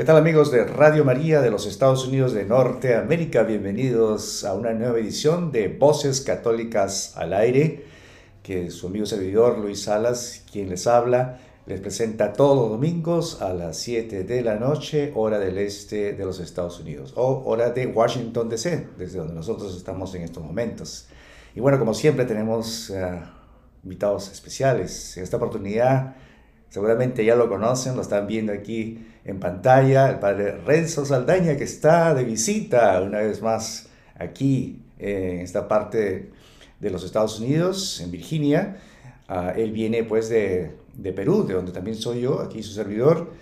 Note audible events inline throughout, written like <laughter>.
¿Qué tal amigos de Radio María de los Estados Unidos de Norteamérica? Bienvenidos a una nueva edición de Voces Católicas al Aire, que su amigo servidor Luis Salas, quien les habla, les presenta todos los domingos a las 7 de la noche, hora del este de los Estados Unidos, o hora de Washington DC, desde donde nosotros estamos en estos momentos. Y bueno, como siempre tenemos uh, invitados especiales. En esta oportunidad Seguramente ya lo conocen, lo están viendo aquí en pantalla, el padre Renzo Saldaña que está de visita una vez más aquí en esta parte de los Estados Unidos, en Virginia. Uh, él viene pues de, de, Perú, de donde también soy yo, aquí su servidor,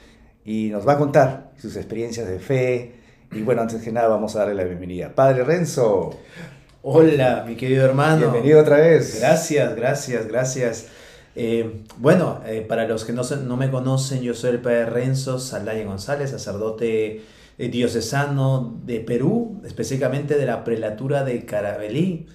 y nos va a contar sus experiencias de fe. Y bueno, antes que nada vamos a darle la bienvenida. Padre Renzo. Hola, mi querido hermano. Bienvenido otra vez. Gracias, gracias, gracias. Eh, bueno, eh, para los que no, no, me conocen, yo soy el padre Renzo Saldaña González, sacerdote eh, diocesano de Perú, específicamente de la prelatura de Carabelí.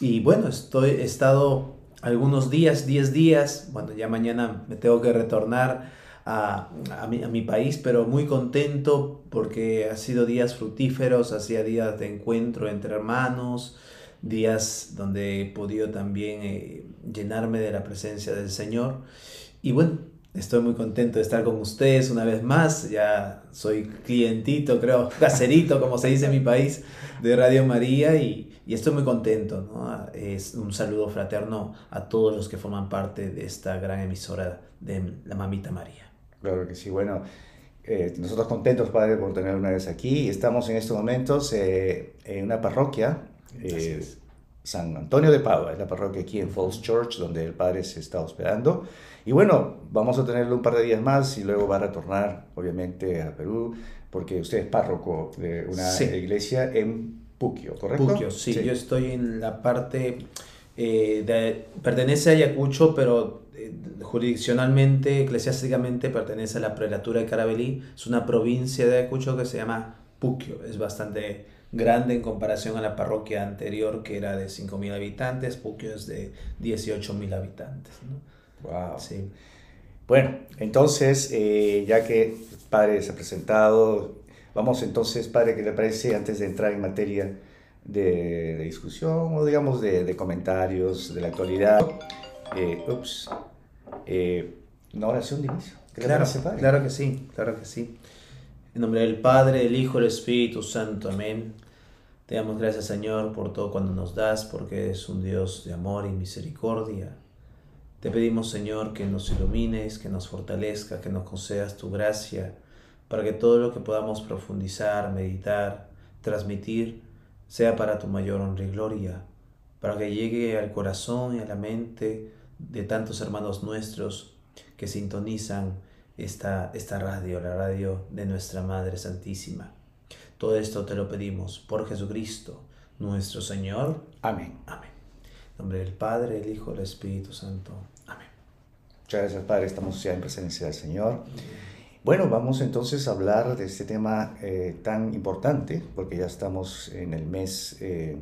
Y bueno, estoy, he estado algunos días, 10 días, bueno, ya mañana me tengo que retornar a, a, mi, a, mi, país, pero muy contento porque ha sido días fructíferos, hacía días de encuentro entre hermanos, días donde he podido también eh, llenarme de la presencia del Señor. Y bueno, estoy muy contento de estar con ustedes una vez más. Ya soy clientito, creo, <laughs> caserito, como se dice en mi país, de Radio María y, y estoy muy contento. ¿no? Es un saludo fraterno a todos los que forman parte de esta gran emisora de la Mamita María. Claro que sí, bueno. Eh, nosotros contentos, Padre, por tener una vez aquí. Estamos en estos momentos eh, en una parroquia eh, San Antonio de Padua, es la parroquia aquí en Falls Church, donde el padre se está hospedando. Y bueno, vamos a tenerlo un par de días más y luego va a retornar, obviamente, a Perú, porque usted es párroco de una iglesia en Puquio, ¿correcto? Puquio, sí, yo estoy en la parte, eh, de, pertenece a Ayacucho, pero eh, jurisdiccionalmente, eclesiásticamente, pertenece a la prelatura de Carabelí, es una provincia de Ayacucho que se llama Puquio, es bastante grande en comparación a la parroquia anterior que era de 5.000 habitantes, Puquio es de 18.000 habitantes. ¿no? Wow. Sí. Bueno, entonces, eh, ya que padre se ha presentado, vamos entonces, padre, ¿qué le parece antes de entrar en materia de, de discusión o digamos de, de, comentarios de la actualidad? Eh, ups, eh, una oración de inicio. Claro, claro que sí, claro que sí. En nombre del Padre, del Hijo, del Espíritu Santo. Amén. Te damos gracias, Señor, por todo cuando nos das, porque eres un Dios de amor y misericordia. Te pedimos, Señor, que nos ilumines, que nos fortalezca, que nos concedas tu gracia, para que todo lo que podamos profundizar, meditar, transmitir, sea para tu mayor honra y gloria, para que llegue al corazón y a la mente de tantos hermanos nuestros que sintonizan esta, esta radio, la radio de nuestra Madre Santísima. Todo esto te lo pedimos por Jesucristo, nuestro Señor. Amén. Amén. En nombre del Padre, del Hijo, del Espíritu Santo. Amén. Muchas gracias, Padre. Estamos ya en presencia del Señor. Bueno, vamos entonces a hablar de este tema eh, tan importante, porque ya estamos en el mes, eh,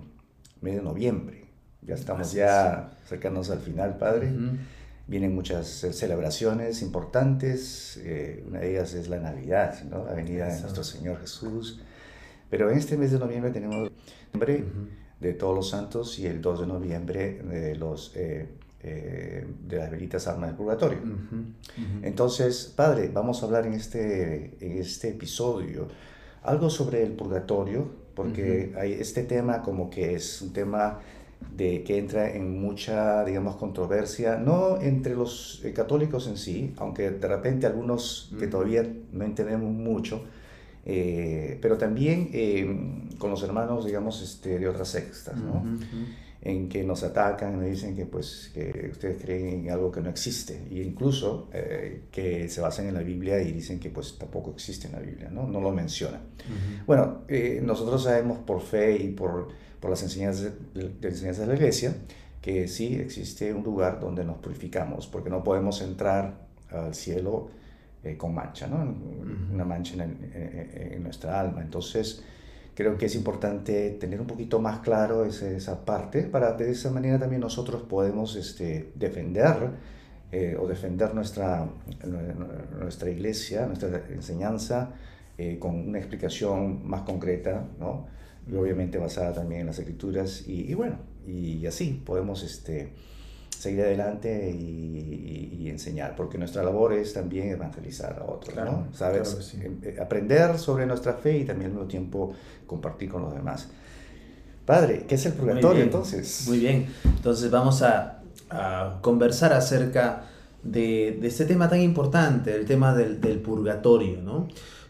mes de noviembre. Ya estamos ya cercanos al final, Padre. Vienen muchas eh, celebraciones importantes, eh, una de ellas es la Navidad, ¿no? la venida de nuestro Señor Jesús. Pero en este mes de noviembre tenemos noviembre de todos los santos y el 2 de noviembre de, los, eh, de las velitas armas del purgatorio. Entonces, Padre, vamos a hablar en este, en este episodio algo sobre el purgatorio, porque hay este tema como que es un tema de que entra en mucha, digamos, controversia, no entre los eh, católicos en sí, aunque de repente algunos que todavía no entendemos mucho, eh, pero también eh, con los hermanos, digamos, este, de otras sectas, ¿no? En que nos atacan, nos dicen que, pues, que ustedes creen en algo que no existe, e incluso que se basan en la Biblia y dicen que, pues, tampoco existe en la Biblia, ¿no? No lo mencionan. Bueno, nosotros sabemos por fe y por por las enseñanzas de, enseñanzas de la iglesia, que sí existe un lugar donde nos purificamos, porque no podemos entrar al cielo eh, con mancha, ¿no? una mancha en, nuestra alma. Entonces, creo que es importante tener un poquito más claro esa, esa parte, para de esa manera también nosotros podemos este, defender eh, o defender nuestra, nuestra iglesia, nuestra enseñanza, eh, con una explicación más concreta, ¿no? Y obviamente basada también en las escrituras y, bueno, y, así podemos este, seguir adelante y, enseñar, porque nuestra labor es también evangelizar a otros, ¿no? ¿Sabes? Em, eh, aprender sobre nuestra fe y también al mismo tiempo compartir con los demás. Padre, ¿qué es el purgatorio entonces? Muy bien, entonces vamos a, a conversar acerca de, de, este tema tan importante, el tema del, del, purgatorio, ¿no?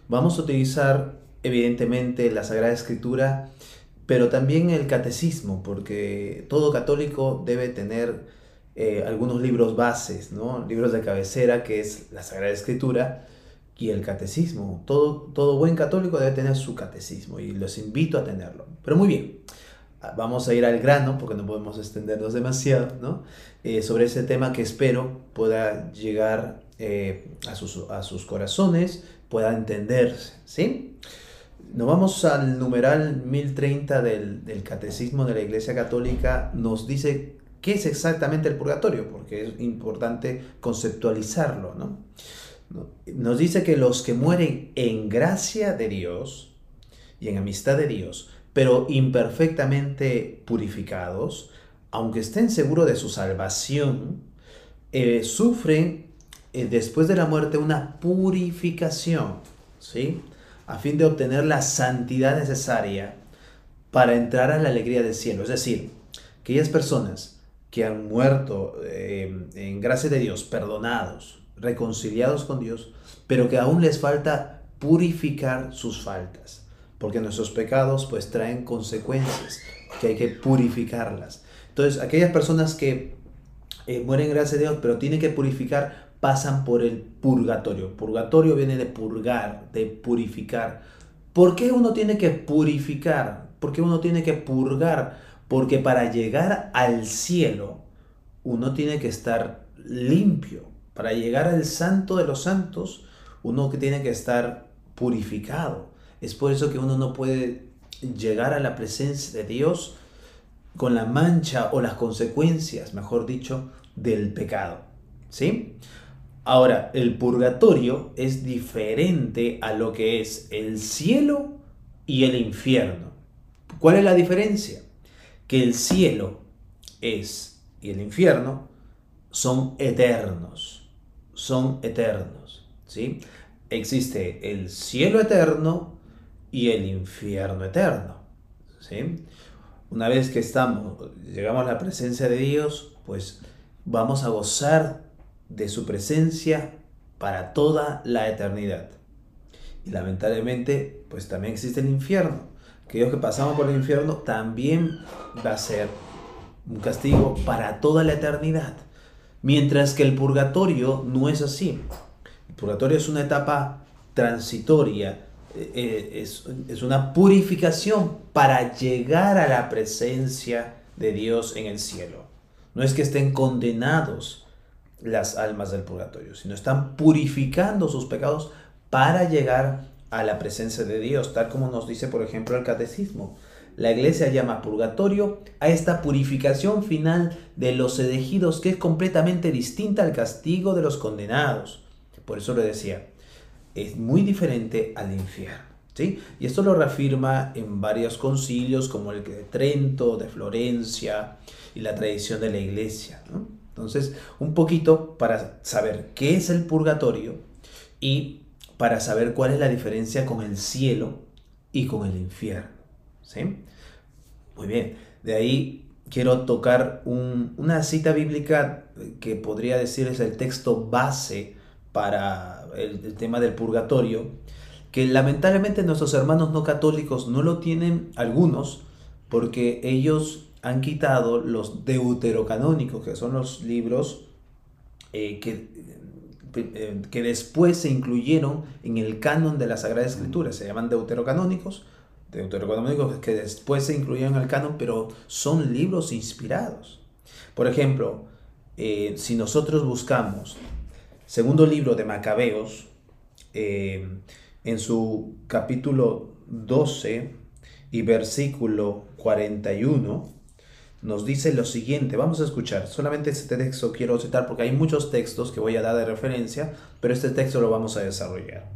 Vamos a utilizar evidentemente la Sagrada Escritura, pero también el catecismo, porque todo católico debe tener eh, algunos libros bases, ¿no? libros de cabecera, que es la Sagrada Escritura y el catecismo. Todo, todo buen católico debe tener su catecismo y los invito a tenerlo. Pero muy bien, vamos a ir al grano porque no podemos extendernos demasiado ¿no? Eh, sobre ese tema que espero pueda llegar eh, a, sus, a sus corazones, pueda entenderse. ¿sí? Nos vamos al numeral 1030 del, del Catecismo de la Iglesia Católica. Nos dice ¿Qué es exactamente el purgatorio? Porque es importante conceptualizarlo, ¿no? Nos dice que los que mueren en gracia de Dios y en amistad de Dios, pero imperfectamente purificados, aunque estén seguros de su salvación, eh, sufren eh, después de la muerte una purificación, ¿sí? A fin de obtener la santidad necesaria para entrar a la alegría del cielo. Es decir, aquellas personas que han muerto eh, en gracia de Dios, perdonados, reconciliados con Dios, pero que aún les falta purificar sus faltas, porque nuestros pecados pues traen consecuencias, que hay que purificarlas. Entonces, aquellas personas que eh, mueren en gracia de Dios, pero tienen que purificar, pasan por el purgatorio. Purgatorio viene de purgar, de purificar. ¿Por qué uno tiene que purificar? ¿Por qué uno tiene que purgar? Porque para llegar al cielo, uno tiene que estar limpio. Para llegar al santo de los santos, uno tiene que estar purificado. Es por eso que uno no puede llegar a la presencia de Dios con la mancha o las consecuencias, mejor dicho, del pecado. ¿Sí? Ahora, el purgatorio es diferente a lo que es el cielo y el infierno. ¿Cuál es la diferencia? que el cielo es y el infierno son eternos, son eternos, ¿sí? Existe el cielo eterno y el infierno eterno, ¿sí? Una vez que estamos, llegamos a la presencia de Dios, pues vamos a gozar de su presencia para toda la eternidad. Y lamentablemente, pues también existe el infierno aquellos que pasamos por el infierno, también va a ser un castigo para toda la eternidad. Mientras que el purgatorio no es así. El purgatorio es una etapa transitoria, eh, eh, es, una purificación para llegar a la presencia de Dios en el cielo. No es que estén condenados las almas del purgatorio, sino están purificando sus pecados para llegar a la presencia de Dios, tal como nos dice, por ejemplo, el catecismo. La iglesia llama purgatorio a esta purificación final de los elegidos que es completamente distinta al castigo de los condenados. Por eso le decía, es muy diferente al infierno. ¿sí? Y esto lo reafirma en varios concilios como el de Trento, de Florencia y la tradición de la iglesia. Entonces, un poquito para saber qué es el purgatorio y para saber cuál es la diferencia con el cielo y con el infierno. ¿sí? Muy bien, de ahí quiero tocar una cita bíblica que podría decir es el texto base para el, el tema del purgatorio, que lamentablemente nuestros hermanos no católicos no lo tienen algunos porque ellos han quitado los deuterocanónicos, que son los libros eh, que eh, que después se incluyeron en el canon de la Sagrada Escritura. Se llaman deuterocanónicos, deuterocanónicos que después se incluyeron en el canon, pero son libros inspirados. Por ejemplo, eh, si nosotros buscamos segundo libro de Macabeos, en su capítulo 12 y versículo 41, nos dice lo siguiente, vamos a escuchar, solamente este texto quiero citar porque hay muchos textos que voy a dar de referencia, pero este texto lo vamos a desarrollar.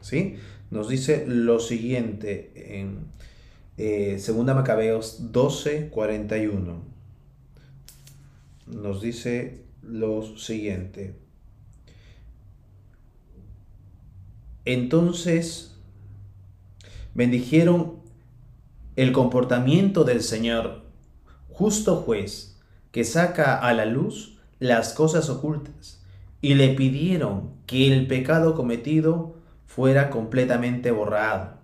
¿sí? nos dice lo siguiente en eh, Segunda Macabeos 12, 41. Nos dice lo siguiente. Entonces bendijeron el comportamiento del Señor, justo juez, que saca a la luz las cosas ocultas, y le pidieron que el pecado cometido fuera completamente borrado.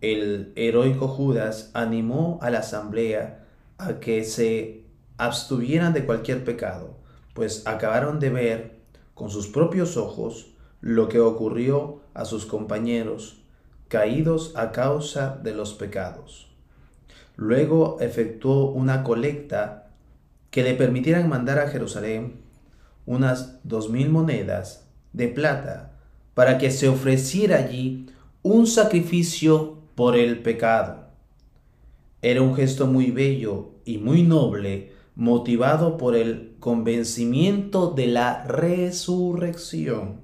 El heroico Judas animó a la asamblea a que se abstuvieran de cualquier pecado, pues acabaron de ver con sus propios ojos lo que ocurrió a sus compañeros caídos a causa de los pecados. Luego efectuó una colecta que le permitieran mandar a Jerusalén unas dos mil monedas de plata para que se ofreciera allí un sacrificio por el pecado. Era un gesto muy bello y muy noble, motivado por el convencimiento de la resurrección.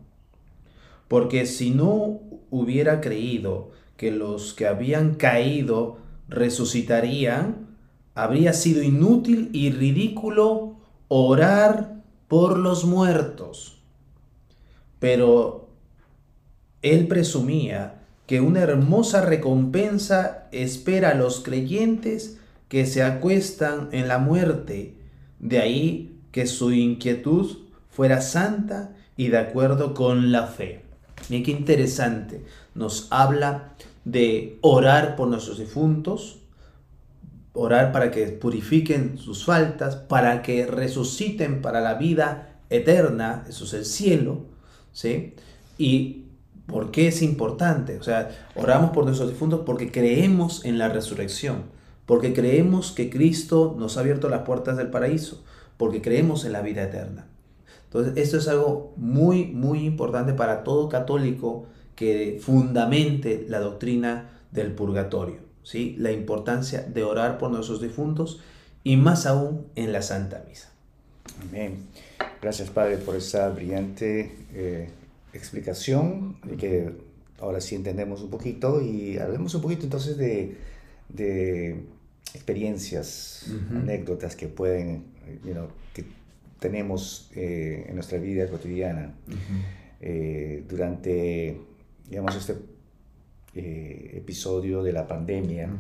Porque si no hubiera creído que los que habían caído resucitarían, habría sido inútil y ridículo orar por los muertos. Pero él presumía que una hermosa recompensa espera a los creyentes que se acuestan en la muerte. De ahí que su inquietud fuera santa y de acuerdo con la fe. Miren qué interesante. Nos habla de orar por nuestros difuntos, orar para que purifiquen sus faltas, para que resuciten para la vida eterna, eso es el cielo, ¿sí? Y ¿por qué es importante? O sea, oramos por nuestros difuntos porque creemos en la resurrección, porque creemos que Cristo nos ha abierto las puertas del paraíso, porque creemos en la vida eterna. Entonces, esto es algo muy, muy importante para todo católico que fundamente la doctrina del purgatorio, ¿sí? la importancia de orar por nuestros difuntos y más aún en la Santa Misa. Amén. Gracias, Padre, por esa brillante eh, explicación y que ahora sí entendemos un poquito y hablemos un poquito entonces de, de experiencias, anécdotas que pueden, you know, que tenemos eh, en nuestra vida cotidiana. Eh, durante, digamos, este eh, episodio de la pandemia,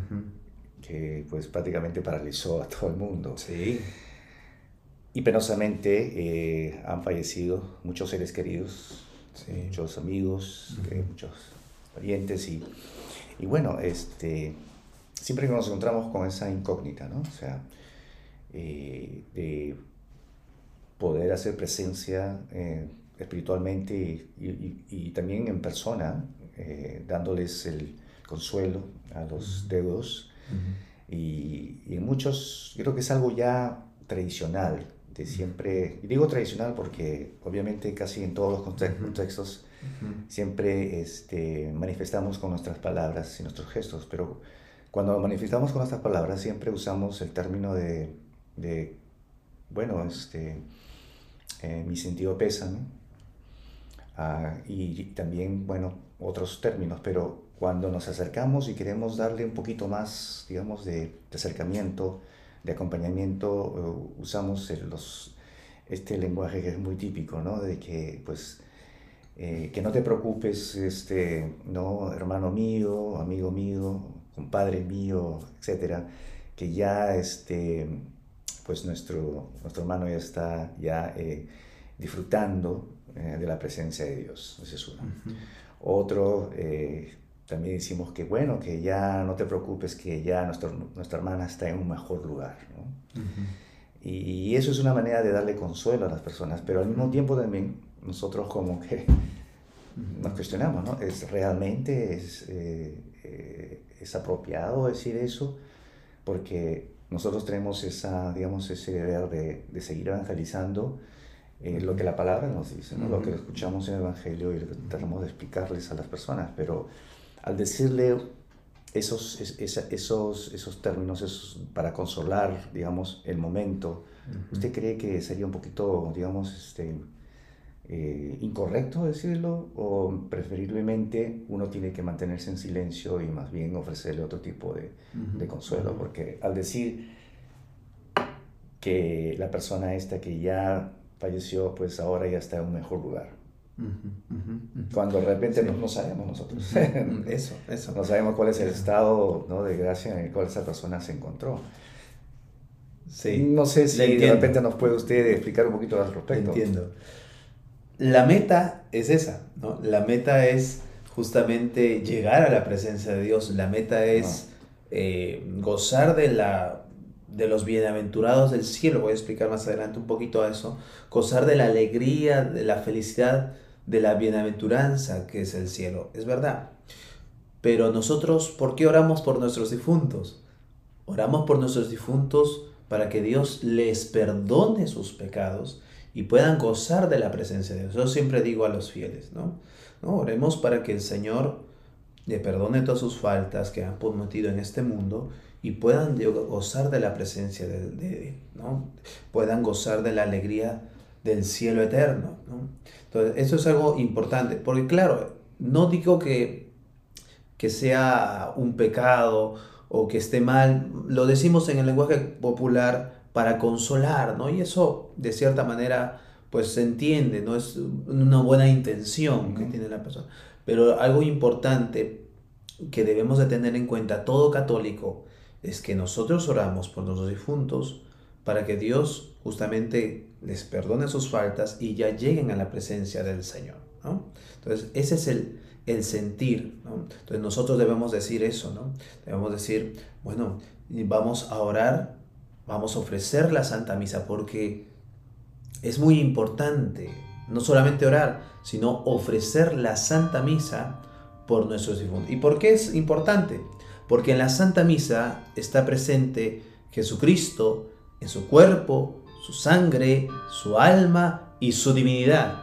que pues prácticamente paralizó a todo el mundo. Sí. Y penosamente han fallecido muchos seres queridos, muchos amigos, muchos parientes y, y, bueno, este, siempre nos encontramos con esa incógnita, ¿no? O sea, de poder hacer presencia eh, espiritualmente y, también en persona, eh, dándoles el consuelo a los deudos. y, en muchos, creo que es algo ya tradicional, de siempre, y digo tradicional porque obviamente casi en todos los contextos siempre este, manifestamos con nuestras palabras y nuestros gestos, pero cuando manifestamos con nuestras palabras siempre usamos el término de, de bueno, este, eh, mi sentido pésame, ah, y también, bueno, otros términos, pero cuando nos acercamos y queremos darle un poquito más, digamos, de, acercamiento, de acompañamiento, eh, usamos este lenguaje que es muy típico, ¿no? De que, pues, eh, que no te preocupes, este, no, hermano mío, amigo mío, compadre mío, etcétera, que ya, este, pues nuestro, nuestro hermano ya está ya eh, disfrutando eh, de la presencia de Dios. Ese es uno. Otro, eh, también decimos que bueno, que ya no te preocupes, que ya nuestro, nuestra hermana está en un mejor lugar. y, eso es una manera de darle consuelo a las personas, pero al mismo tiempo también nosotros como que nos cuestionamos, ¿no? ¿Es realmente es, es apropiado decir eso? Porque nosotros tenemos esa, digamos, ese deber de, de seguir evangelizando eh, lo que la palabra nos dice, ¿no? lo que escuchamos en el Evangelio y lo que tratamos de explicarles a las personas, pero al decirle esos, esos, esos términos esos, para consolar, digamos, el momento, ¿usted cree que sería un poquito, digamos, este, eh, incorrecto decirlo o preferiblemente uno tiene que mantenerse en silencio y más bien ofrecerle otro tipo de, de consuelo, porque al decir que la persona esta que ya falleció, pues ahora ya está en un mejor lugar. Cuando de repente no, sabemos nosotros. <laughs> eso, eso. No sabemos cuál es el estado ¿no? de gracia en el cual esa persona se encontró. Sí. No sé si de repente nos puede usted explicar un poquito al respecto. Entiendo. La meta es esa, ¿no? La meta es justamente llegar a la presencia de Dios. La meta es eh, gozar de la de los bienaventurados del cielo, voy a explicar más adelante un poquito eso, gozar de la alegría, de la felicidad, de la bienaventuranza que es el cielo. Es verdad. Pero nosotros, ¿por qué oramos por nuestros difuntos? Oramos por nuestros difuntos para que Dios les perdone sus pecados y puedan gozar de la presencia de Dios. Yo siempre digo a los fieles, ¿no? ¿No? Oremos para que el Señor le perdone todas sus faltas que han cometido en este mundo y puedan gozar de la presencia de, Él, ¿no? Puedan gozar de la alegría del cielo eterno, ¿no? Entonces, eso es algo importante, porque claro, no digo que, que sea un pecado o que esté mal, lo decimos en el lenguaje popular para consolar, ¿no? Y eso, de cierta manera, pues se entiende, ¿no? Es una buena intención que tiene la persona. Pero algo importante que debemos de tener en cuenta todo católico es que nosotros oramos por los difuntos para que Dios justamente les perdone sus faltas y ya lleguen a la presencia del Señor. ¿no? Entonces, ese es el, el sentir. ¿no? Entonces, nosotros debemos decir eso, ¿no? Debemos decir, bueno, vamos a orar, vamos a ofrecer la Santa Misa porque es muy importante no solamente orar, sino ofrecer la Santa Misa por nuestros difuntos. ¿Y por qué es importante? Porque en la Santa Misa está presente Jesucristo en su cuerpo, su sangre, su alma y su divinidad.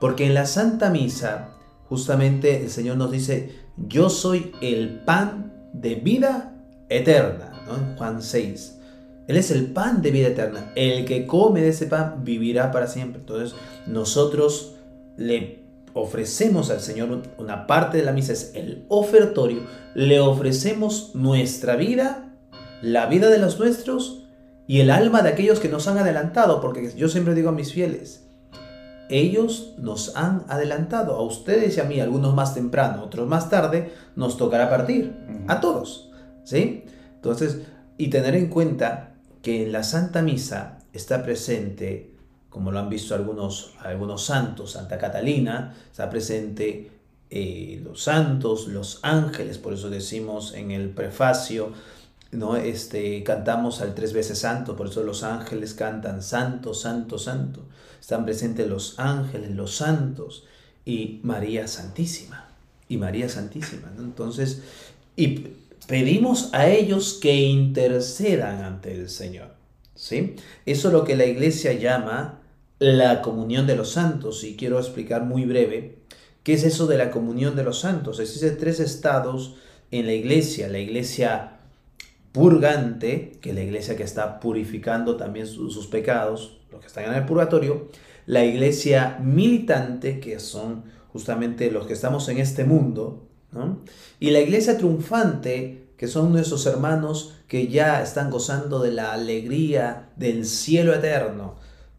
Porque en la Santa Misa justamente el Señor nos dice, yo soy el pan de vida eterna, Juan 6. Él es el pan de vida eterna. El que come de ese pan vivirá para siempre. Entonces nosotros le ofrecemos al Señor una parte de la misa, es el ofertorio, le ofrecemos nuestra vida, la vida de los nuestros y el alma de aquellos que nos han adelantado, porque yo siempre digo a mis fieles, ellos nos han adelantado, a ustedes y a mí, algunos más temprano, otros más tarde, nos tocará partir, a todos, ¿sí? Entonces, y tener en cuenta que en la Santa Misa está presente como lo han visto algunos, algunos santos, Santa Catalina, está presente eh, los santos, los ángeles, por eso decimos en el prefacio, ¿no? este, cantamos al tres veces santo, por eso los ángeles cantan santo, santo, santo. Están presentes los ángeles, los santos y María Santísima. Y María Santísima. Entonces, y pedimos a ellos que intercedan ante el Señor. ¿Sí? Eso es lo que la iglesia llama la comunión de los santos y quiero explicar muy breve qué es eso de la comunión de los santos. Existen tres estados en la iglesia, la iglesia purgante, que es la iglesia que está purificando también sus pecados, los que están en el purgatorio, la iglesia militante, que son justamente los que estamos en este mundo, y la iglesia triunfante, que son nuestros hermanos que ya están gozando de la alegría del cielo eterno,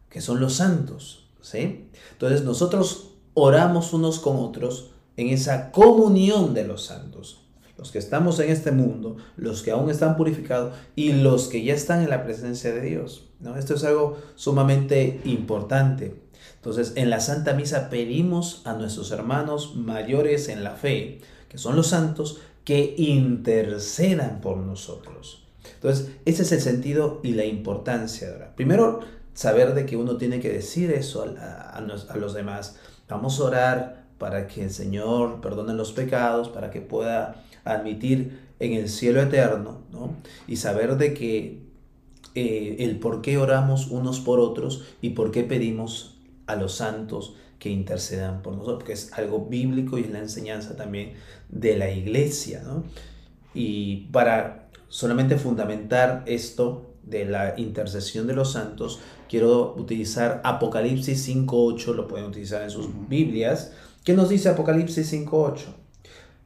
que son los santos. ¿sí? Entonces nosotros oramos unos con otros en esa comunión de los santos. Los que estamos en este mundo, los que aún están purificados y los que ya están en la presencia de Dios. ¿no? Esto es algo sumamente importante. Entonces, en la Santa Misa pedimos a nuestros hermanos mayores en la fe, que son los santos, que intercedan por nosotros. Entonces, ese es el sentido y la importancia orar. Primero, saber de que uno tiene que decir eso a, los demás. Vamos a orar para que el Señor perdone los pecados, para que pueda admitir en el cielo eterno, ¿no? Y saber de que eh, el por qué oramos unos por otros y por qué pedimos a los santos que intercedan por nosotros, porque es algo bíblico y es la enseñanza también de la iglesia, ¿no? Y para solamente fundamentar esto de la intercesión de los santos, quiero utilizar Apocalipsis 5.8, lo pueden utilizar en sus Biblias. ¿Qué nos dice Apocalipsis 5.8?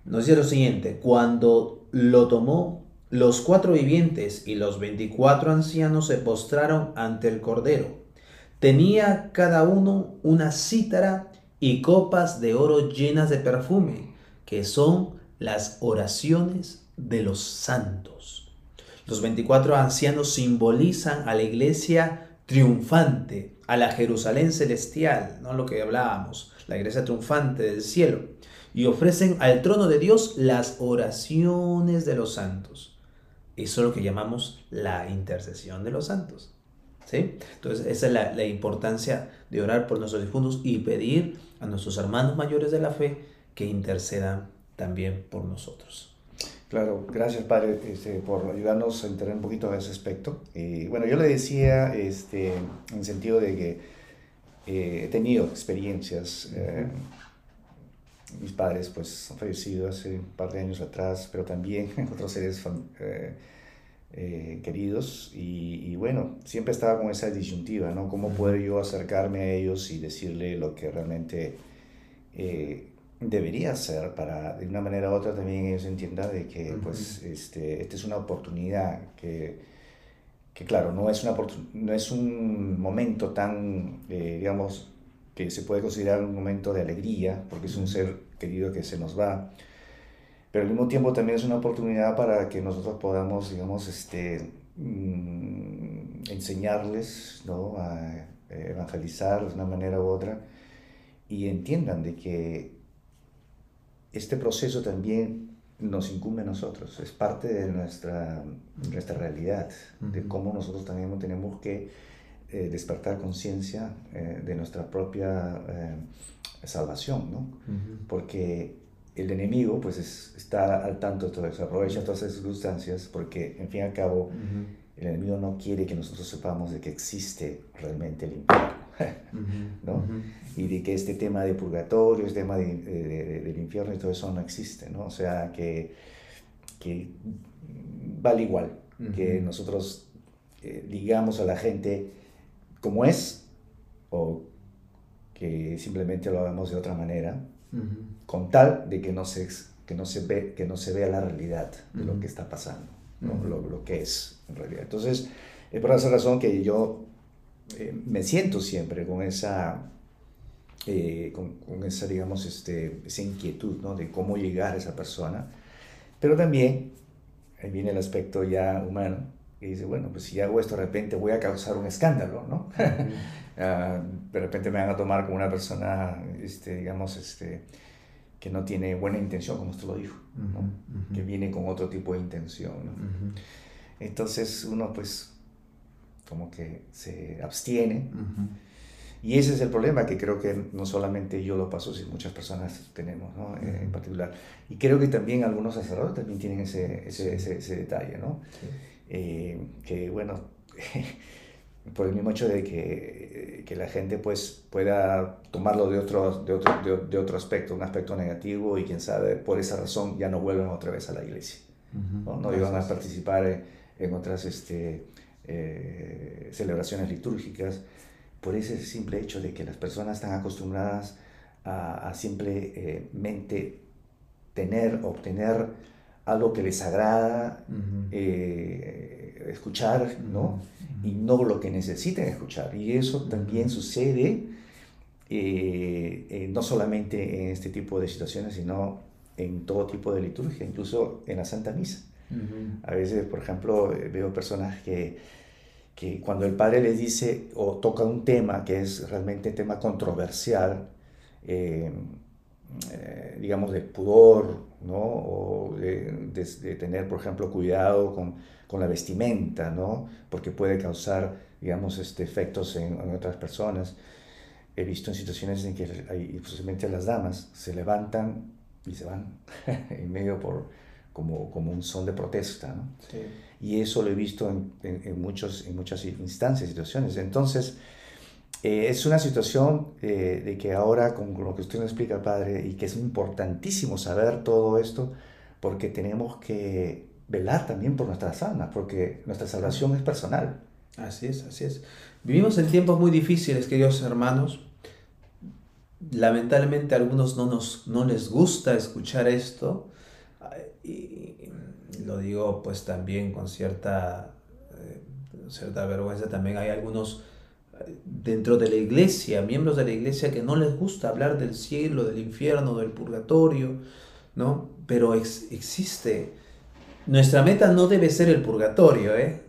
Nos dice lo siguiente, cuando lo tomó, los cuatro vivientes y los veinticuatro ancianos se postraron ante el Cordero. Tenía cada uno una cítara y copas de oro llenas de perfume, que son las oraciones de los santos. Los 24 ancianos simbolizan a la iglesia triunfante, a la Jerusalén celestial, ¿no? lo que hablábamos, la iglesia triunfante del cielo, y ofrecen al trono de Dios las oraciones de los santos. Eso es lo que llamamos la intercesión de los santos. ¿Sí? Entonces, esa es la, la importancia de orar por nuestros difuntos y pedir a nuestros hermanos mayores de la fe que intercedan también por nosotros. Claro, gracias Padre este, por ayudarnos a entender un poquito a ese aspecto. Bueno, yo le decía este, en el sentido de que eh, he tenido experiencias. Eh, mis padres pues han fallecido hace un par de años atrás, pero también <laughs> otros seres eh, queridos. Y, y, bueno, siempre estaba con esa disyuntiva, ¿no? ¿Cómo puedo yo acercarme a ellos y decirle lo que realmente debería ser para de una manera u otra también ellos entiendan de que pues este esta es una oportunidad que, que claro no es una no es un momento tan eh, digamos que se puede considerar un momento de alegría porque es un ser querido que se nos va pero al mismo tiempo también es una oportunidad para que nosotros podamos digamos este mm, enseñarles no a evangelizar de una manera u otra y entiendan de que este proceso también nos incumbe a nosotros, es parte de nuestra, nuestra realidad, de cómo nosotros también tenemos que eh, despertar conciencia eh, de nuestra propia eh, salvación, ¿no? Porque el enemigo pues está al tanto de todo eso, aprovecha todas esas circunstancias porque, en fin y al cabo, el enemigo no quiere que nosotros sepamos de que existe realmente el infierno. <laughs> ¿no? Y de que este tema de purgatorio, este tema de, del infierno y todo eso no existe, ¿no? O sea, que, que vale igual que nosotros eh, digamos a la gente como es o que simplemente lo hagamos de otra manera, con tal de que no se, que no se, ve, que no se vea la realidad de lo que está pasando, lo, lo, que es en realidad. Entonces, es por esa razón que yo eh, me siento siempre con esa, eh, con, con, esa, digamos, este, esa inquietud, ¿no? De cómo llegar a esa persona. Pero también ahí viene el aspecto ya humano, y dice, bueno, pues si hago esto de repente voy a causar un escándalo, ¿no? <laughs> Ah, de repente me van a tomar como una persona, este, digamos, este, que no tiene buena intención, como usted lo dijo, ¿no? que viene con otro tipo de intención. ¿no? Entonces uno pues como que se abstiene. Y ese es el problema que creo que no solamente yo lo paso, sino muchas personas tenemos ¿no? Eh, en particular. Y creo que también algunos sacerdotes también tienen ese, ese, ese, detalle, ¿no? Eh, que bueno, <laughs> por el mismo hecho de que, que, la gente pues pueda tomarlo de otro, de, otro, de, otro aspecto, un aspecto negativo, y quién sabe, por esa razón ya no vuelven otra vez a la iglesia. ¿no? no iban a participar en otras... Este, eh, celebraciones litúrgicas, por ese simple hecho de que las personas están acostumbradas a, simplemente tener, obtener algo que les agrada, eh, escuchar, ¿no? Y no lo que necesiten escuchar. Y eso también sucede eh, no solamente en este tipo de situaciones, sino en todo tipo de liturgia, incluso en la Santa Misa. A veces, por ejemplo, veo personas que, que cuando el padre les dice o toca un tema que es realmente tema controversial, eh, eh, digamos, de pudor, ¿no? O de, de, tener, por ejemplo, cuidado con, con, la vestimenta, ¿no? Porque puede causar, digamos, este, efectos en, en otras personas. He visto en situaciones en que, hay, especialmente las damas, se levantan y se van <laughs> en medio por, como, como un son de protesta. ¿no? Y eso lo he visto en, en, muchos, en muchas instancias, situaciones. Entonces, eh, es una situación eh, de que ahora, con lo que usted nos explica, padre, y que es importantísimo saber todo esto, porque tenemos que velar también por nuestras almas, porque nuestra salvación es personal. Así es, así es. Vivimos en tiempos muy difíciles, queridos hermanos. Lamentablemente a algunos no, nos, no les gusta escuchar esto. Y lo digo pues también con cierta, eh, cierta vergüenza. También hay algunos dentro de la iglesia, miembros de la iglesia que no les gusta hablar del cielo, del infierno, del purgatorio, ¿no? Pero existe. Nuestra meta no debe ser el purgatorio, ¿eh?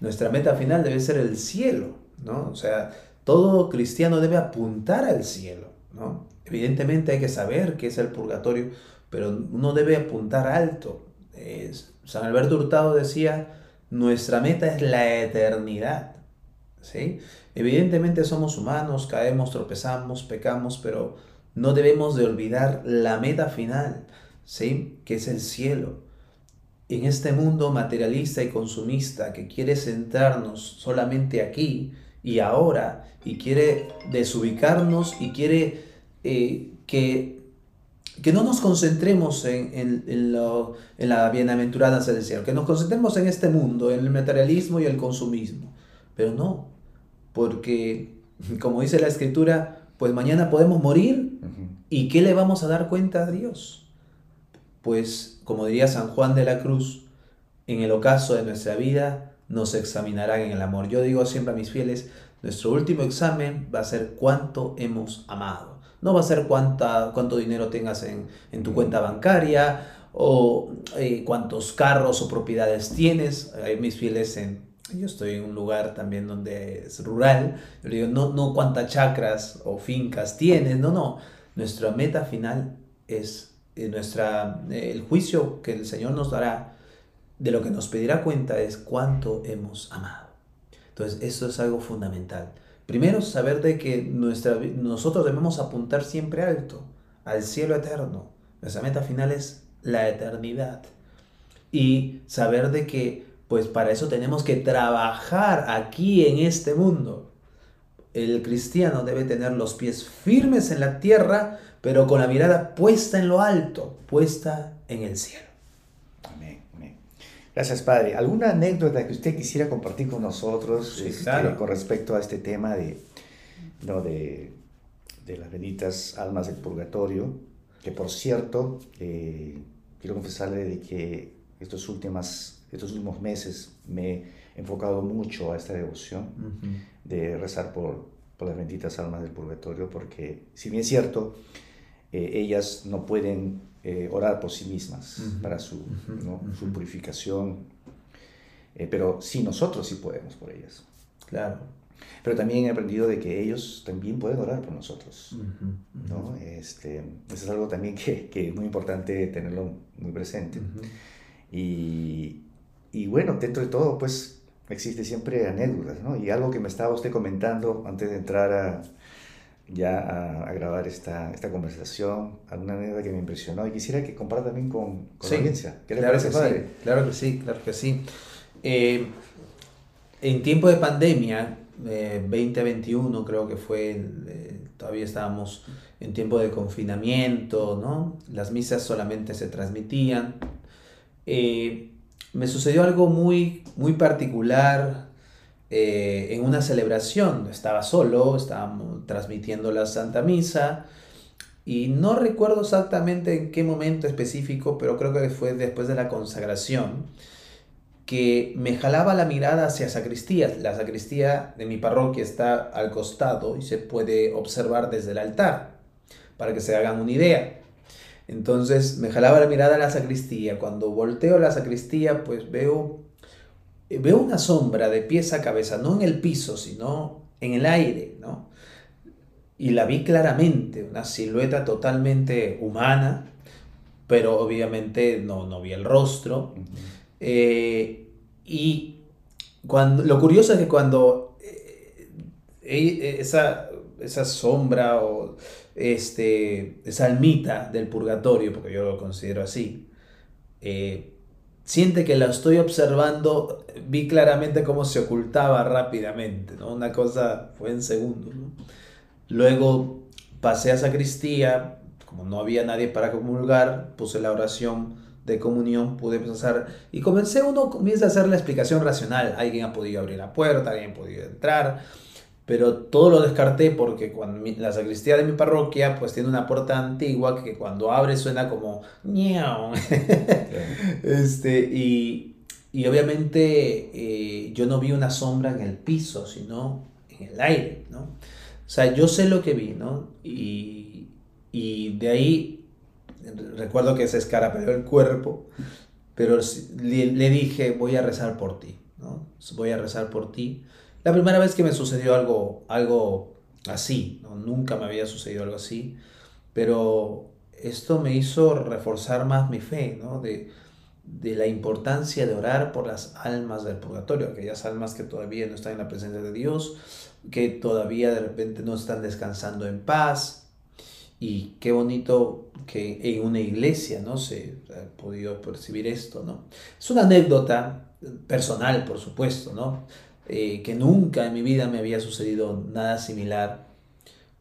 Nuestra meta final debe ser el cielo, ¿no? O sea, todo cristiano debe apuntar al cielo, ¿no? Evidentemente hay que saber qué es el purgatorio, pero uno debe apuntar alto. San Alberto Hurtado decía, nuestra meta es la eternidad, ¿sí? Evidentemente somos humanos, caemos, tropezamos, pecamos, pero no debemos de olvidar la meta final, ¿sí? Que es el cielo en este mundo materialista y consumista que quiere centrarnos solamente aquí y ahora y quiere desubicarnos y quiere eh, que, que no nos concentremos en, en, la bienaventurada del cielo, que nos concentremos en este mundo, en el materialismo y el consumismo. Pero no, porque como dice la escritura, pues mañana podemos morir y ¿qué le vamos a dar cuenta a Dios? pues, como diría San Juan de la Cruz, en el ocaso de nuestra vida nos examinarán en el amor. Yo digo siempre a mis fieles, nuestro último examen va a ser cuánto hemos amado. No va a ser cuánta, cuánto dinero tengas en, tu cuenta bancaria o eh, cuántos carros o propiedades tienes. Hay mis fieles en, yo estoy en un lugar también donde es rural. Yo digo, no, no cuántas chacras o fincas tienes, no, no. Nuestra meta final es nuestra, el juicio que el Señor nos dará, de lo que nos pedirá cuenta es cuánto hemos amado. Entonces, eso es algo fundamental. Primero, saber de que nuestra, nosotros debemos apuntar siempre alto, al cielo eterno. Nuestra meta final es la eternidad. Y saber de que, pues para eso tenemos que trabajar aquí en este mundo. El cristiano debe tener los pies firmes en la tierra pero con la mirada puesta en lo alto, puesta en el cielo. Amén, Gracias, Padre. ¿Alguna anécdota que usted quisiera compartir con nosotros este, con respecto a este tema de, no, de, de, las benditas almas del purgatorio? Que por cierto, eh, quiero confesarle de que estos, últimas, estos últimos meses me he enfocado mucho a esta devoción de rezar por, por las benditas almas del purgatorio, porque si bien es cierto, eh, ellas no pueden eh, orar por sí mismas para su, su purificación, eh, pero sí nosotros sí podemos por ellas. Claro. Pero también he aprendido de que ellos también pueden orar por nosotros. ¿no? Este, eso es algo también que, que, es muy importante tenerlo muy presente. y, y, bueno, dentro de todo, pues existe siempre anécdotas, ¿no? Y algo que me estaba usted comentando antes de entrar a, ya a, grabar esta, esta conversación, alguna anécdota que me impresionó y quisiera que comparta también con, con la audiencia. ¿Qué le claro parece, que padre? Sí, claro que sí, claro que sí. Eh, en tiempo de pandemia, 2021 eh, creo que fue, eh, todavía estábamos en tiempo de confinamiento, ¿no? Las misas solamente se transmitían. Me sucedió algo muy, muy particular eh, en una celebración. Estaba solo, estábamos transmitiendo la Santa Misa y no recuerdo exactamente en qué momento específico, pero creo que fue después de la consagración, que me jalaba la mirada hacia sacristía. La sacristía de mi parroquia está al costado y se puede observar desde el altar, para que se hagan una idea. Entonces me jalaba la mirada a la sacristía. Cuando volteo a la sacristía, pues veo eh, veo una sombra de pies a cabeza, no en el piso, sino en el aire, ¿no? Y la vi claramente, una silueta totalmente humana, pero obviamente no, no vi el rostro. Eh, y cuando, lo curioso es que cuando eh, esa, esa sombra o este, esa almita del purgatorio, porque yo lo considero así, siente que la estoy observando, vi claramente cómo se ocultaba rápidamente, ¿no? Una cosa fue en segundos, Luego pasé a sacristía, como no había nadie para comulgar, puse la oración de comunión pude empezar y comencé uno comienza a hacer la explicación racional alguien ha podido abrir la puerta alguien ha podido entrar pero todo lo descarté porque cuando la sacristía de mi parroquia pues tiene una puerta antigua que cuando abre suena como ñao <laughs> este y, y obviamente eh, yo no vi una sombra en el piso sino en el aire no o sea yo sé lo que vi no y, y de ahí recuerdo que se escarapeó el cuerpo, pero le, dije, voy a rezar por ti, ¿no? Voy a rezar por ti. La primera vez que me sucedió algo, algo así, nunca me había sucedido algo así, pero esto me hizo reforzar más mi fe, ¿no? De, de la importancia de orar por las almas del purgatorio, aquellas almas que todavía no están en la presencia de Dios, que todavía de repente no están descansando en paz, y qué bonito que en una iglesia no se ha podido percibir esto, ¿no? Es una anécdota personal, por supuesto, ¿no? Eh, que nunca en mi vida me había sucedido nada similar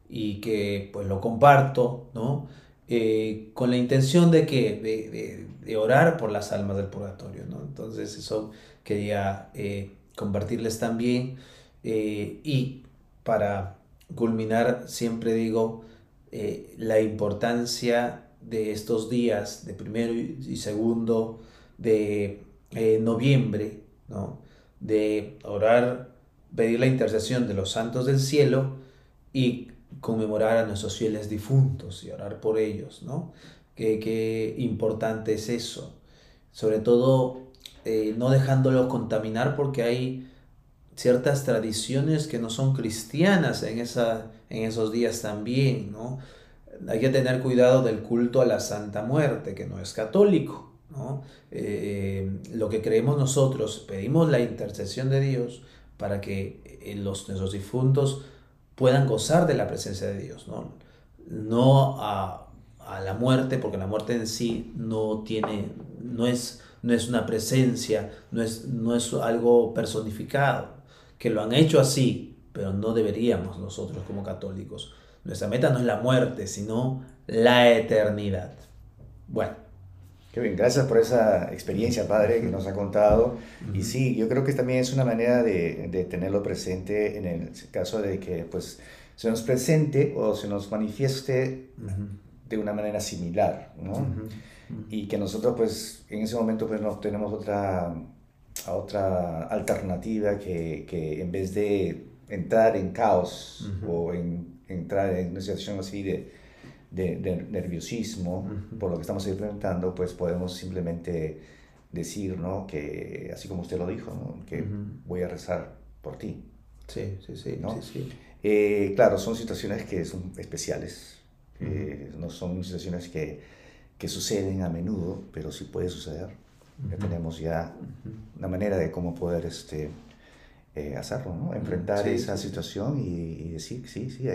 y que pues lo comparto, ¿no? Eh, con la intención de que de, orar por las almas del purgatorio, ¿no? Entonces eso quería eh, compartirles también y para culminar siempre digo la importancia de estos días de primero y segundo de noviembre, ¿no? De orar, pedir la intercesión de los santos del cielo y conmemorar a nuestros fieles difuntos y orar por ellos, ¿no? Qué, importante es eso. Sobre todo, eh, no dejándolos contaminar porque hay ciertas tradiciones que no son cristianas en, esa, en esos días también, ¿no? Hay que tener cuidado del culto a la Santa Muerte, que no es católico, ¿no? Eh, lo que creemos nosotros, pedimos la intercesión de Dios para que eh, los, nuestros difuntos puedan gozar de la presencia de Dios, ¿no? No a, a la muerte, porque la muerte en sí no tiene, no es, no es una presencia, no es, no es algo personificado, que lo han hecho así, pero no deberíamos nosotros como católicos. Nuestra meta no es la muerte, sino la eternidad. Bueno. Qué bien, gracias por esa experiencia, Padre, que nos ha contado. Y sí, yo creo que también es una manera de, de, tenerlo presente en el caso de que pues, se nos presente o se nos manifieste de una manera similar, ¿no? Y que nosotros pues en ese momento pues no tenemos otra otra alternativa que, que, en vez de entrar en caos o en, entrar en una situación así de, de, nerviosismo por lo que estamos enfrentando, pues podemos simplemente decir, ¿no? Que así como usted lo dijo, ¿no? Que voy a rezar por ti. Sí, sí, sí. ¿no? sí, sí. Eh, claro, son situaciones que son especiales, eh, no son situaciones que, que suceden a menudo, pero sí puede suceder ya tenemos ya una manera de cómo poder este, eh, hacerlo, ¿no? Enfrentar esa situación y, decir, sí, sí,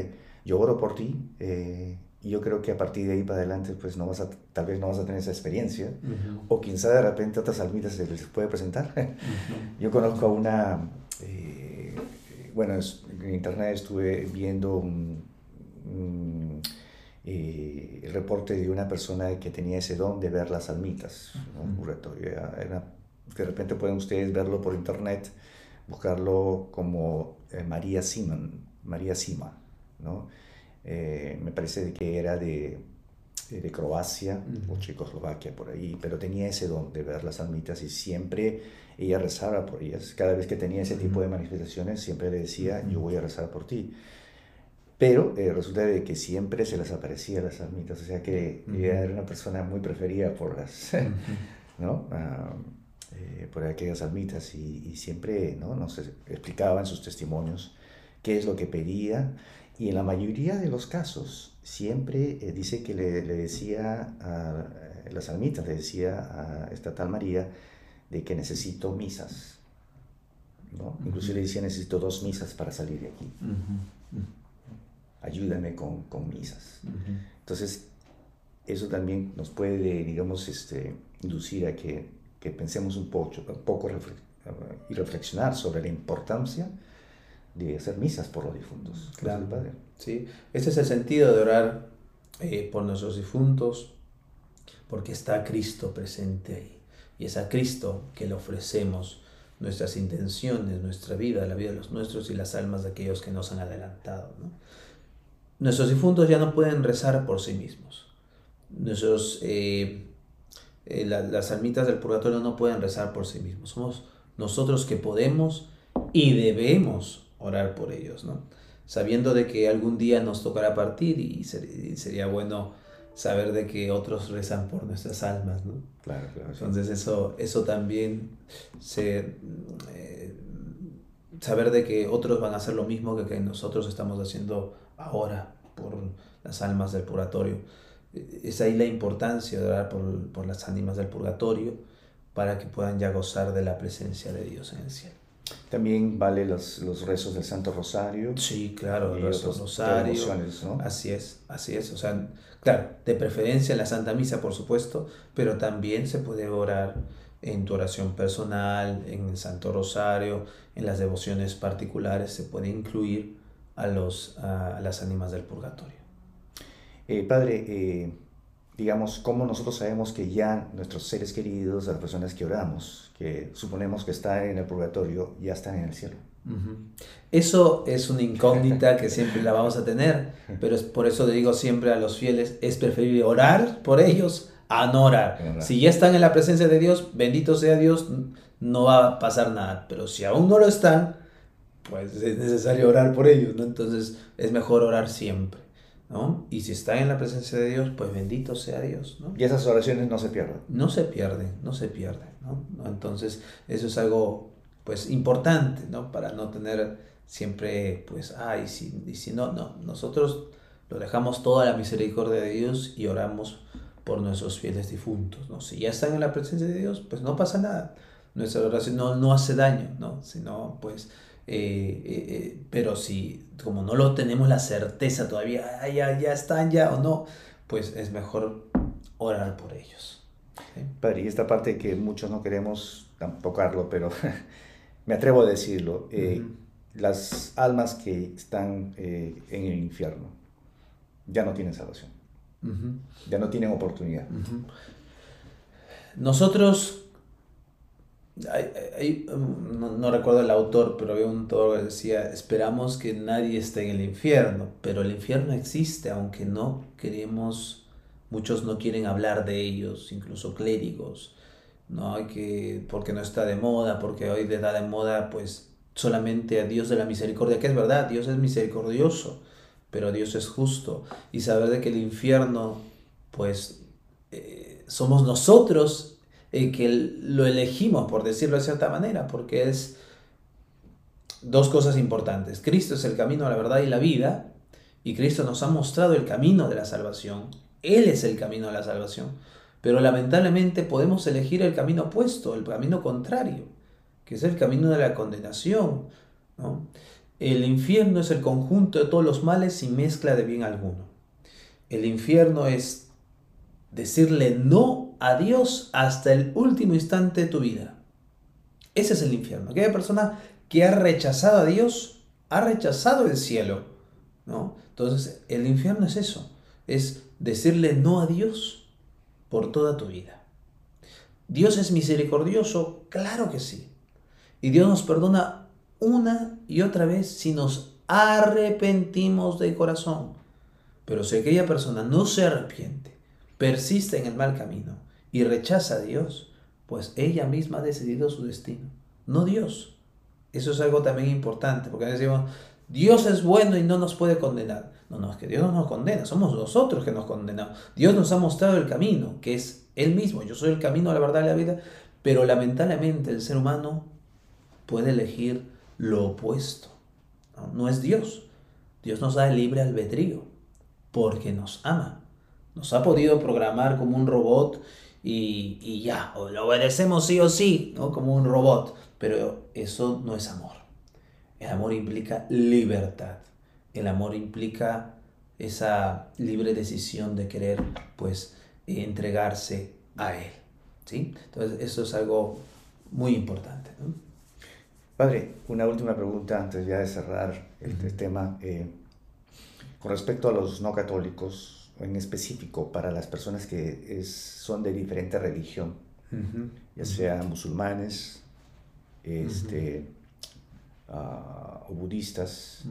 yo oro por ti. Eh, y yo creo que a partir de ahí para adelante, pues no vas a, tal vez no vas a tener esa experiencia. O quien sabe, de repente otras almitas se les puede presentar. <laughs> yo conozco a una, eh, bueno, en internet estuve viendo un eh, el reporte de una persona que tenía ese don de ver las almitas, de repente pueden ustedes verlo por internet, buscarlo como eh, María Simon, María Sima, ¿no? Eh, me parece que era de, de Croacia o Checoslovaquia, por ahí, pero tenía ese don de ver las almitas y siempre ella rezaba por ellas. Cada vez que tenía ese tipo de manifestaciones, siempre le decía, yo voy a rezar por ti. Pero eh, resulta de que siempre se les aparecía las almitas, o sea que ella era una persona muy preferida por las, <laughs> ¿no? Eh, por aquellas almitas y, siempre ¿no? nos explicaba en sus testimonios qué es lo que pedía y en la mayoría de los casos siempre eh, dice que le, le, decía a las almitas, le decía a esta tal María de que necesito misas, ¿no? Incluso le decía necesito dos misas para salir de aquí ayúdame con, con misas. Entonces, eso también nos puede, digamos, este, inducir a que, que pensemos un poco, un poco y reflexionar sobre la importancia de hacer misas por los difuntos. Claro, Sí, ese es el sentido de orar eh, por nuestros difuntos, porque está Cristo presente ahí. Y es a Cristo que le ofrecemos nuestras intenciones, nuestra vida, la vida de los nuestros y las almas de aquellos que nos han adelantado. Nuestros difuntos ya no pueden rezar por sí mismos. Nuestros, eh, eh, las almitas del purgatorio no pueden rezar por sí mismos. Somos nosotros que podemos y debemos orar por ellos, ¿no? sabiendo de que algún día nos tocará partir y, sería bueno saber de que otros rezan por nuestras almas, ¿no? Claro, claro. Entonces eso, eso también, se, eh, saber de que otros van a hacer lo mismo que, que nosotros estamos haciendo ahora por las almas del purgatorio. Es ahí la importancia de orar por, por las ánimas del purgatorio para que puedan ya gozar de la presencia de Dios en el cielo. También vale los, los rezos del Santo Rosario. Sí, claro, el rezo Rosario. ¿no? Así es, así es. O sea, claro, de preferencia la Santa Misa, por supuesto, pero también se puede orar en tu oración personal, en el Santo Rosario, en las devociones particulares, se puede incluir a, los, a las ánimas del purgatorio. Eh, padre, eh, digamos, cómo nosotros sabemos que ya nuestros seres queridos, las personas que oramos, que suponemos que están en el purgatorio, ya están en el cielo. Eso es una incógnita que siempre la vamos a tener, pero es por eso le digo siempre a los fieles, es preferible orar por ellos a no orar. Si ya están en la presencia de Dios, bendito sea Dios, no va a pasar nada, pero si aún no lo están, pues es necesario orar por ellos, ¿no? Entonces es mejor orar siempre. Y si está en la presencia de Dios, pues bendito sea Dios, ¿no? Y esas oraciones no se pierden. No se pierden, no se pierden, ¿no? Entonces, eso es algo, pues, importante, ¿no? Para no tener siempre, pues, ay, si, y si no, no, nosotros lo dejamos toda la misericordia de Dios y oramos por nuestros fieles difuntos, ¿no? Si ya están en la presencia de Dios, pues no pasa nada. Nuestra oración no, no hace daño, ¿no? Sino, pues, eh, eh, eh, pero si como no lo tenemos la certeza todavía, ya, ya están ya o no, pues es mejor orar por ellos. Padre, y esta parte que muchos no queremos tocarlo, pero <laughs> me atrevo a decirlo, las almas que están en el infierno ya no tienen salvación, ya no tienen oportunidad. Nosotros Um, no, recuerdo el autor, pero había un autor que decía, esperamos que nadie esté en el infierno, pero el infierno existe, aunque no queremos, muchos no quieren hablar de ellos, incluso clérigos, ¿no? Hay que, porque no está de moda, porque hoy le da de moda, pues, solamente a Dios de la misericordia, que es verdad, Dios es misericordioso, pero Dios es justo, y saber de que el infierno, pues, eh, somos nosotros eh, que lo elegimos, por decirlo de cierta manera, porque es dos cosas importantes. Cristo es el camino a la verdad y la vida, y Cristo nos ha mostrado el camino de la salvación. Él es el camino a la salvación. Pero lamentablemente podemos elegir el camino opuesto, el camino contrario, que es el camino de la condenación. El infierno es el conjunto de todos los males sin mezcla de bien alguno. El infierno es decirle no a Dios hasta el último instante de tu vida. Ese es el infierno. Aquella persona que ha rechazado a Dios, ha rechazado el cielo. ¿no? Entonces, el infierno es eso. Es decirle no a Dios por toda tu vida. ¿Dios es misericordioso? Claro que sí. Y Dios nos perdona una y otra vez si nos arrepentimos de corazón. Pero si aquella persona no se arrepiente, persiste en el mal camino, y rechaza a Dios, pues ella misma ha decidido su destino, no Dios. Eso es algo también importante, porque decimos, Dios es bueno y no nos puede condenar. No, no, es que Dios no nos condena, somos nosotros que nos condenamos. Dios nos ha mostrado el camino, que es Él mismo. Yo soy el camino, la verdad y la vida, pero lamentablemente el ser humano puede elegir lo opuesto. No, no es Dios. Dios nos da el libre albedrío, porque nos ama. Nos ha podido programar como un robot y, ya, o lo obedecemos sí o sí, ¿no? como un robot, pero eso no es amor. El amor implica libertad, el amor implica esa libre decisión de querer pues entregarse a Él. ¿sí? Entonces eso es algo muy importante. Padre, una última pregunta antes ya de cerrar este tema. Eh, con respecto a los no católicos, en específico para las personas que es, son de diferente religión, ya sean musulmanes, este, ah, o budistas,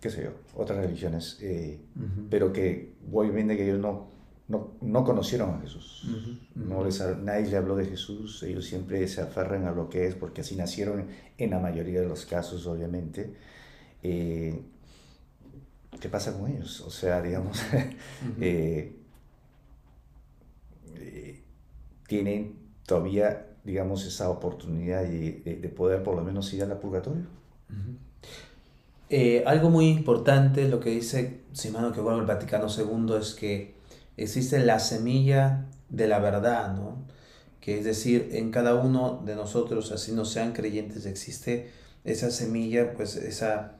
qué sé yo, otras religiones, eh, pero que obviamente que ellos no, no, conocieron a Jesús. No les, nadie le habló de Jesús, ellos siempre se aferran a lo que es, porque así nacieron en la mayoría de los casos, obviamente. Eh, ¿Qué pasa con ellos? O sea, digamos, <laughs> eh, tienen todavía, digamos, esa oportunidad de, poder por lo menos ir al purgatorio. Eh, algo muy importante, lo que dice Simano que vuelve el Vaticano II, es que existe la semilla de la verdad, ¿no? Que es decir, en cada uno de nosotros, así no sean creyentes, existe esa semilla, pues esa,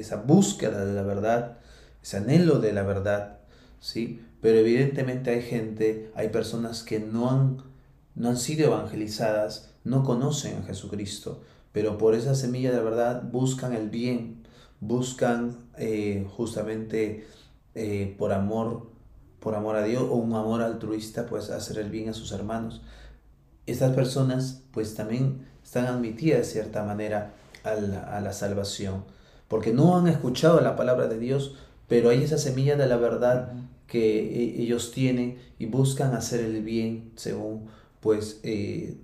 esa búsqueda de la verdad, ese anhelo de la verdad, ¿sí? Pero evidentemente hay gente, hay personas que no han, no han sido evangelizadas, no conocen a Jesucristo, pero por esa semilla de verdad buscan el bien, buscan eh, justamente eh, por amor, por amor a Dios o un amor altruista, pues hacer el bien a sus hermanos. Estas personas pues también están admitidas de cierta manera a a la salvación, porque no han escuchado la palabra de Dios, pero hay esa semilla de la verdad que e, ellos tienen y buscan hacer el bien según pues eh,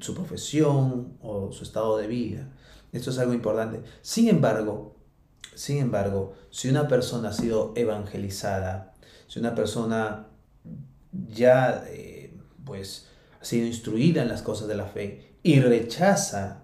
su profesión o su estado de vida. Esto es algo importante. Sin embargo, sin embargo, si una persona ha sido evangelizada, si una persona ya eh, pues ha sido instruida en las cosas de la fe y rechaza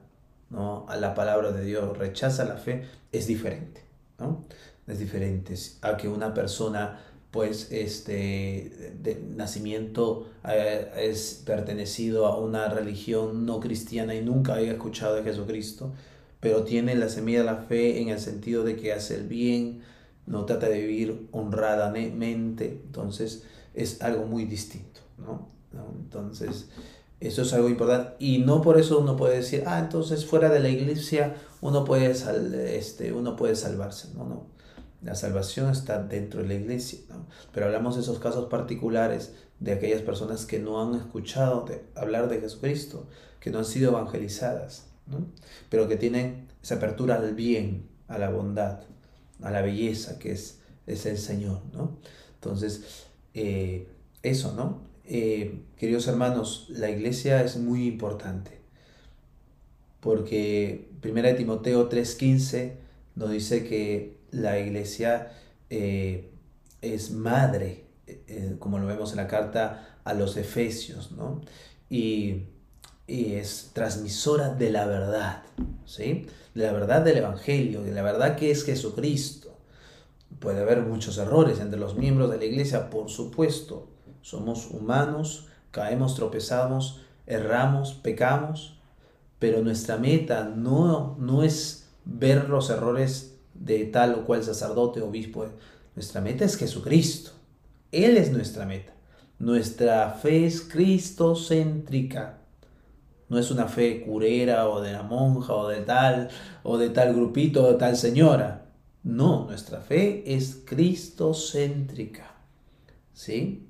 ¿no? a la palabra de Dios, rechaza la fe, es diferente. ¿no? Es diferente a que una persona pues este de nacimiento eh, es pertenecido a una religión no cristiana y nunca haya escuchado de Jesucristo, pero tiene la semilla de la fe en el sentido de que hace el bien, no trata de vivir honradamente, entonces es algo muy distinto, ¿no? Entonces, eso es algo importante y no por eso uno puede decir, ah, entonces fuera de la iglesia uno puede, este, uno puede salvarse, no, no la salvación está dentro de la iglesia, pero hablamos de esos casos particulares de aquellas personas que no han escuchado hablar de Jesucristo, que no han sido evangelizadas, pero que tienen esa apertura al bien, a la bondad, a la belleza que es, es el Señor. ¿no? Entonces, eh, eso, ¿no? Eh, queridos hermanos, la iglesia es muy importante, porque 1 Timoteo 3:15 nos dice que la iglesia eh, es madre, eh, como lo vemos en la carta a los Efesios, ¿no? Y, es transmisora de la verdad, ¿sí? De la verdad del Evangelio, de la verdad que es Jesucristo. Puede haber muchos errores entre los miembros de la iglesia, por supuesto. Somos humanos, caemos, tropezamos, erramos, pecamos, pero nuestra meta no, no es ver los errores de tal o cual sacerdote, obispo. Nuestra meta es Jesucristo. Él es nuestra meta. Nuestra fe es cristocéntrica. No es una fe curera o de la monja o de tal o de tal grupito o de tal señora. No, nuestra fe es cristocéntrica. ¿Sí?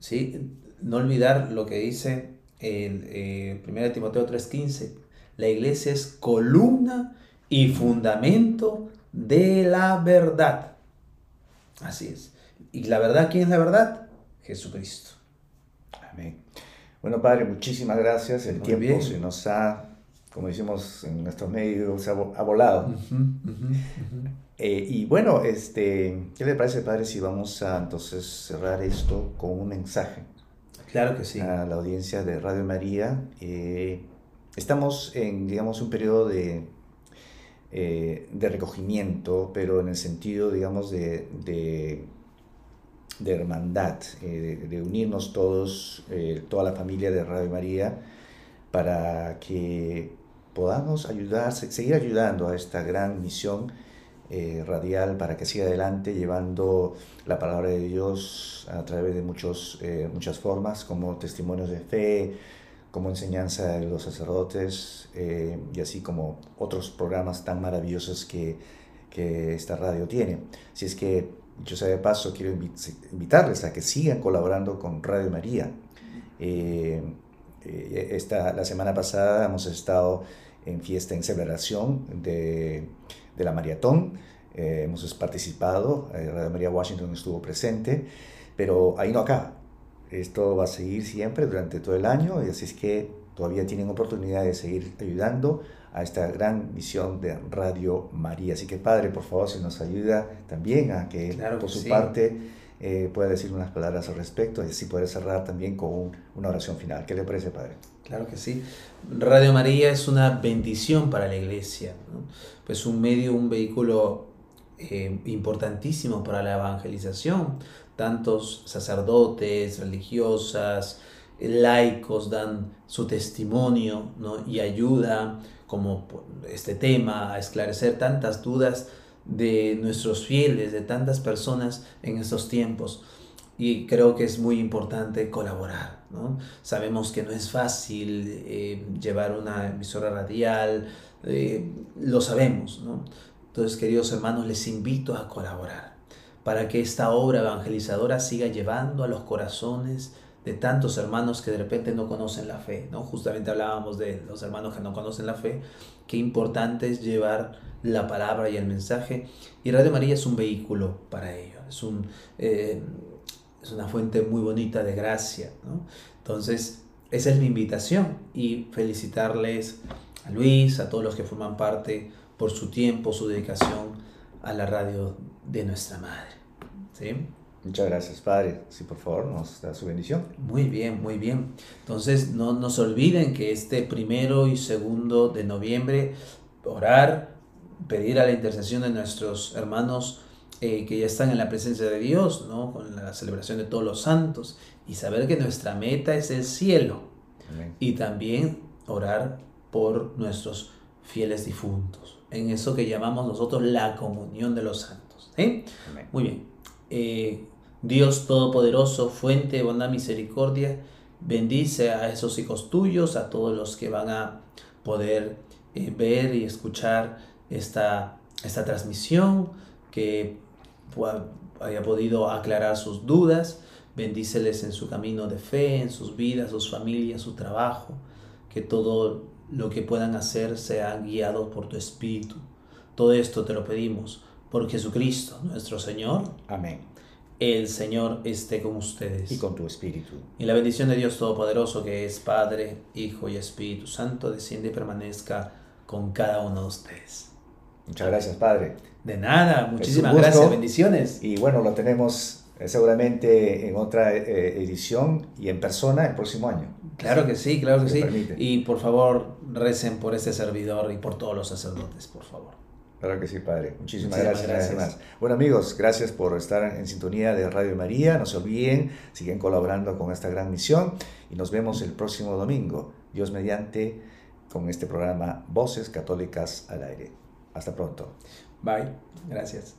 ¿Sí? No olvidar lo que dice el 1 eh, Timoteo 3:15. La iglesia es columna y fundamento de la verdad. Así es. ¿Y la verdad quién es la verdad? Jesucristo. Amén. Bueno, Padre, muchísimas gracias. El tiempo se nos ha, como decimos en nuestros medios, ha, volado. Eh, y bueno, este, ¿qué le parece, Padre, si vamos a entonces cerrar esto con un mensaje? Claro que sí. A la audiencia de Radio María. Eh, estamos en, digamos, un periodo de eh, de recogimiento, pero en el sentido, digamos, de, de, hermandad, eh, de, unirnos todos, toda la familia de Radio María, para que podamos ayudar, seguir ayudando a esta gran misión radial para que siga adelante llevando la palabra de Dios a través de muchos, muchas formas, como testimonios de fe, como enseñanza de los sacerdotes eh, y así como otros programas tan maravillosos que, que, esta radio tiene. Si es que Dicho sea de paso, quiero invitarles a que sigan colaborando con Radio María. Eh, eh, esta, la semana pasada hemos estado en fiesta en celebración de, de la maratón. Eh, hemos participado, Radio María Washington estuvo presente, pero ahí no acaba. Esto va a seguir siempre durante todo el año y así es que todavía tienen oportunidad de seguir ayudando a esta gran misión de Radio María. Así que Padre, por favor, si nos ayuda también a que por su parte eh, pueda decir unas palabras al respecto y así poder cerrar también con una oración final. ¿Qué le parece, Padre? Claro que sí. Radio María es una bendición para la iglesia, pues un medio, un vehículo eh, importantísimo para la evangelización. Tantos sacerdotes, religiosas, laicos dan su testimonio ¿no? y ayuda como este tema a esclarecer tantas dudas de nuestros fieles, de tantas personas en estos tiempos. Y creo que es muy importante colaborar. ¿no? Sabemos que no es fácil eh, llevar una emisora radial, eh, lo sabemos. ¿no? Entonces, queridos hermanos, les invito a colaborar para que esta obra evangelizadora siga llevando a los corazones de tantos hermanos que de repente no conocen la fe, ¿no? Justamente hablábamos de los hermanos que no conocen la fe, qué importante es llevar la palabra y el mensaje, y Radio María es un vehículo para ello, es, un, eh, es una fuente muy bonita de gracia, ¿no? Entonces, esa es mi invitación y felicitarles a Luis, a todos los que forman parte por su tiempo, su dedicación a la radio de nuestra madre. ¿sí? Muchas gracias, Padre. Sí, por favor, nos da su bendición. Muy bien, muy bien. Entonces, no nos olviden que este primero y segundo de noviembre, orar, pedir a la intercesión de nuestros hermanos eh, que ya están en la presencia de Dios, ¿no? con la celebración de todos los santos, y saber que nuestra meta es el cielo. Y también orar por nuestros fieles difuntos, en eso que llamamos nosotros la comunión de los santos. Muy bien. Eh, Dios Todopoderoso, fuente de bondad misericordia, bendice a esos hijos tuyos, a todos los que van a poder eh, ver y escuchar esta, esta transmisión, que haya podido aclarar sus dudas. Bendíceles en su camino de fe, en sus vidas, sus familias, su trabajo. Que todo lo que puedan hacer sea guiado por tu Espíritu. Todo esto te lo pedimos por Jesucristo, nuestro Señor. Amén. El Señor esté con ustedes. Y con tu espíritu. Y la bendición de Dios Todopoderoso, que es Padre, Hijo y Espíritu Santo, desciende y permanezca con cada uno de ustedes. Muchas gracias, Padre. De nada, muchísimas gracias, bendiciones. Y bueno, lo tenemos eh, seguramente en otra eh, edición y en persona el próximo año. Claro que sí, claro que sí. Y por favor, recen por este servidor y por todos los sacerdotes, por favor. Claro que sí, Padre. Muchísimas, gracias. Bueno, amigos, gracias por estar en sintonía de Radio María. No se olviden, siguen colaborando con esta gran misión y nos vemos el próximo domingo, Dios mediante, con este programa Voces Católicas al Aire. Hasta pronto. Bye. Gracias.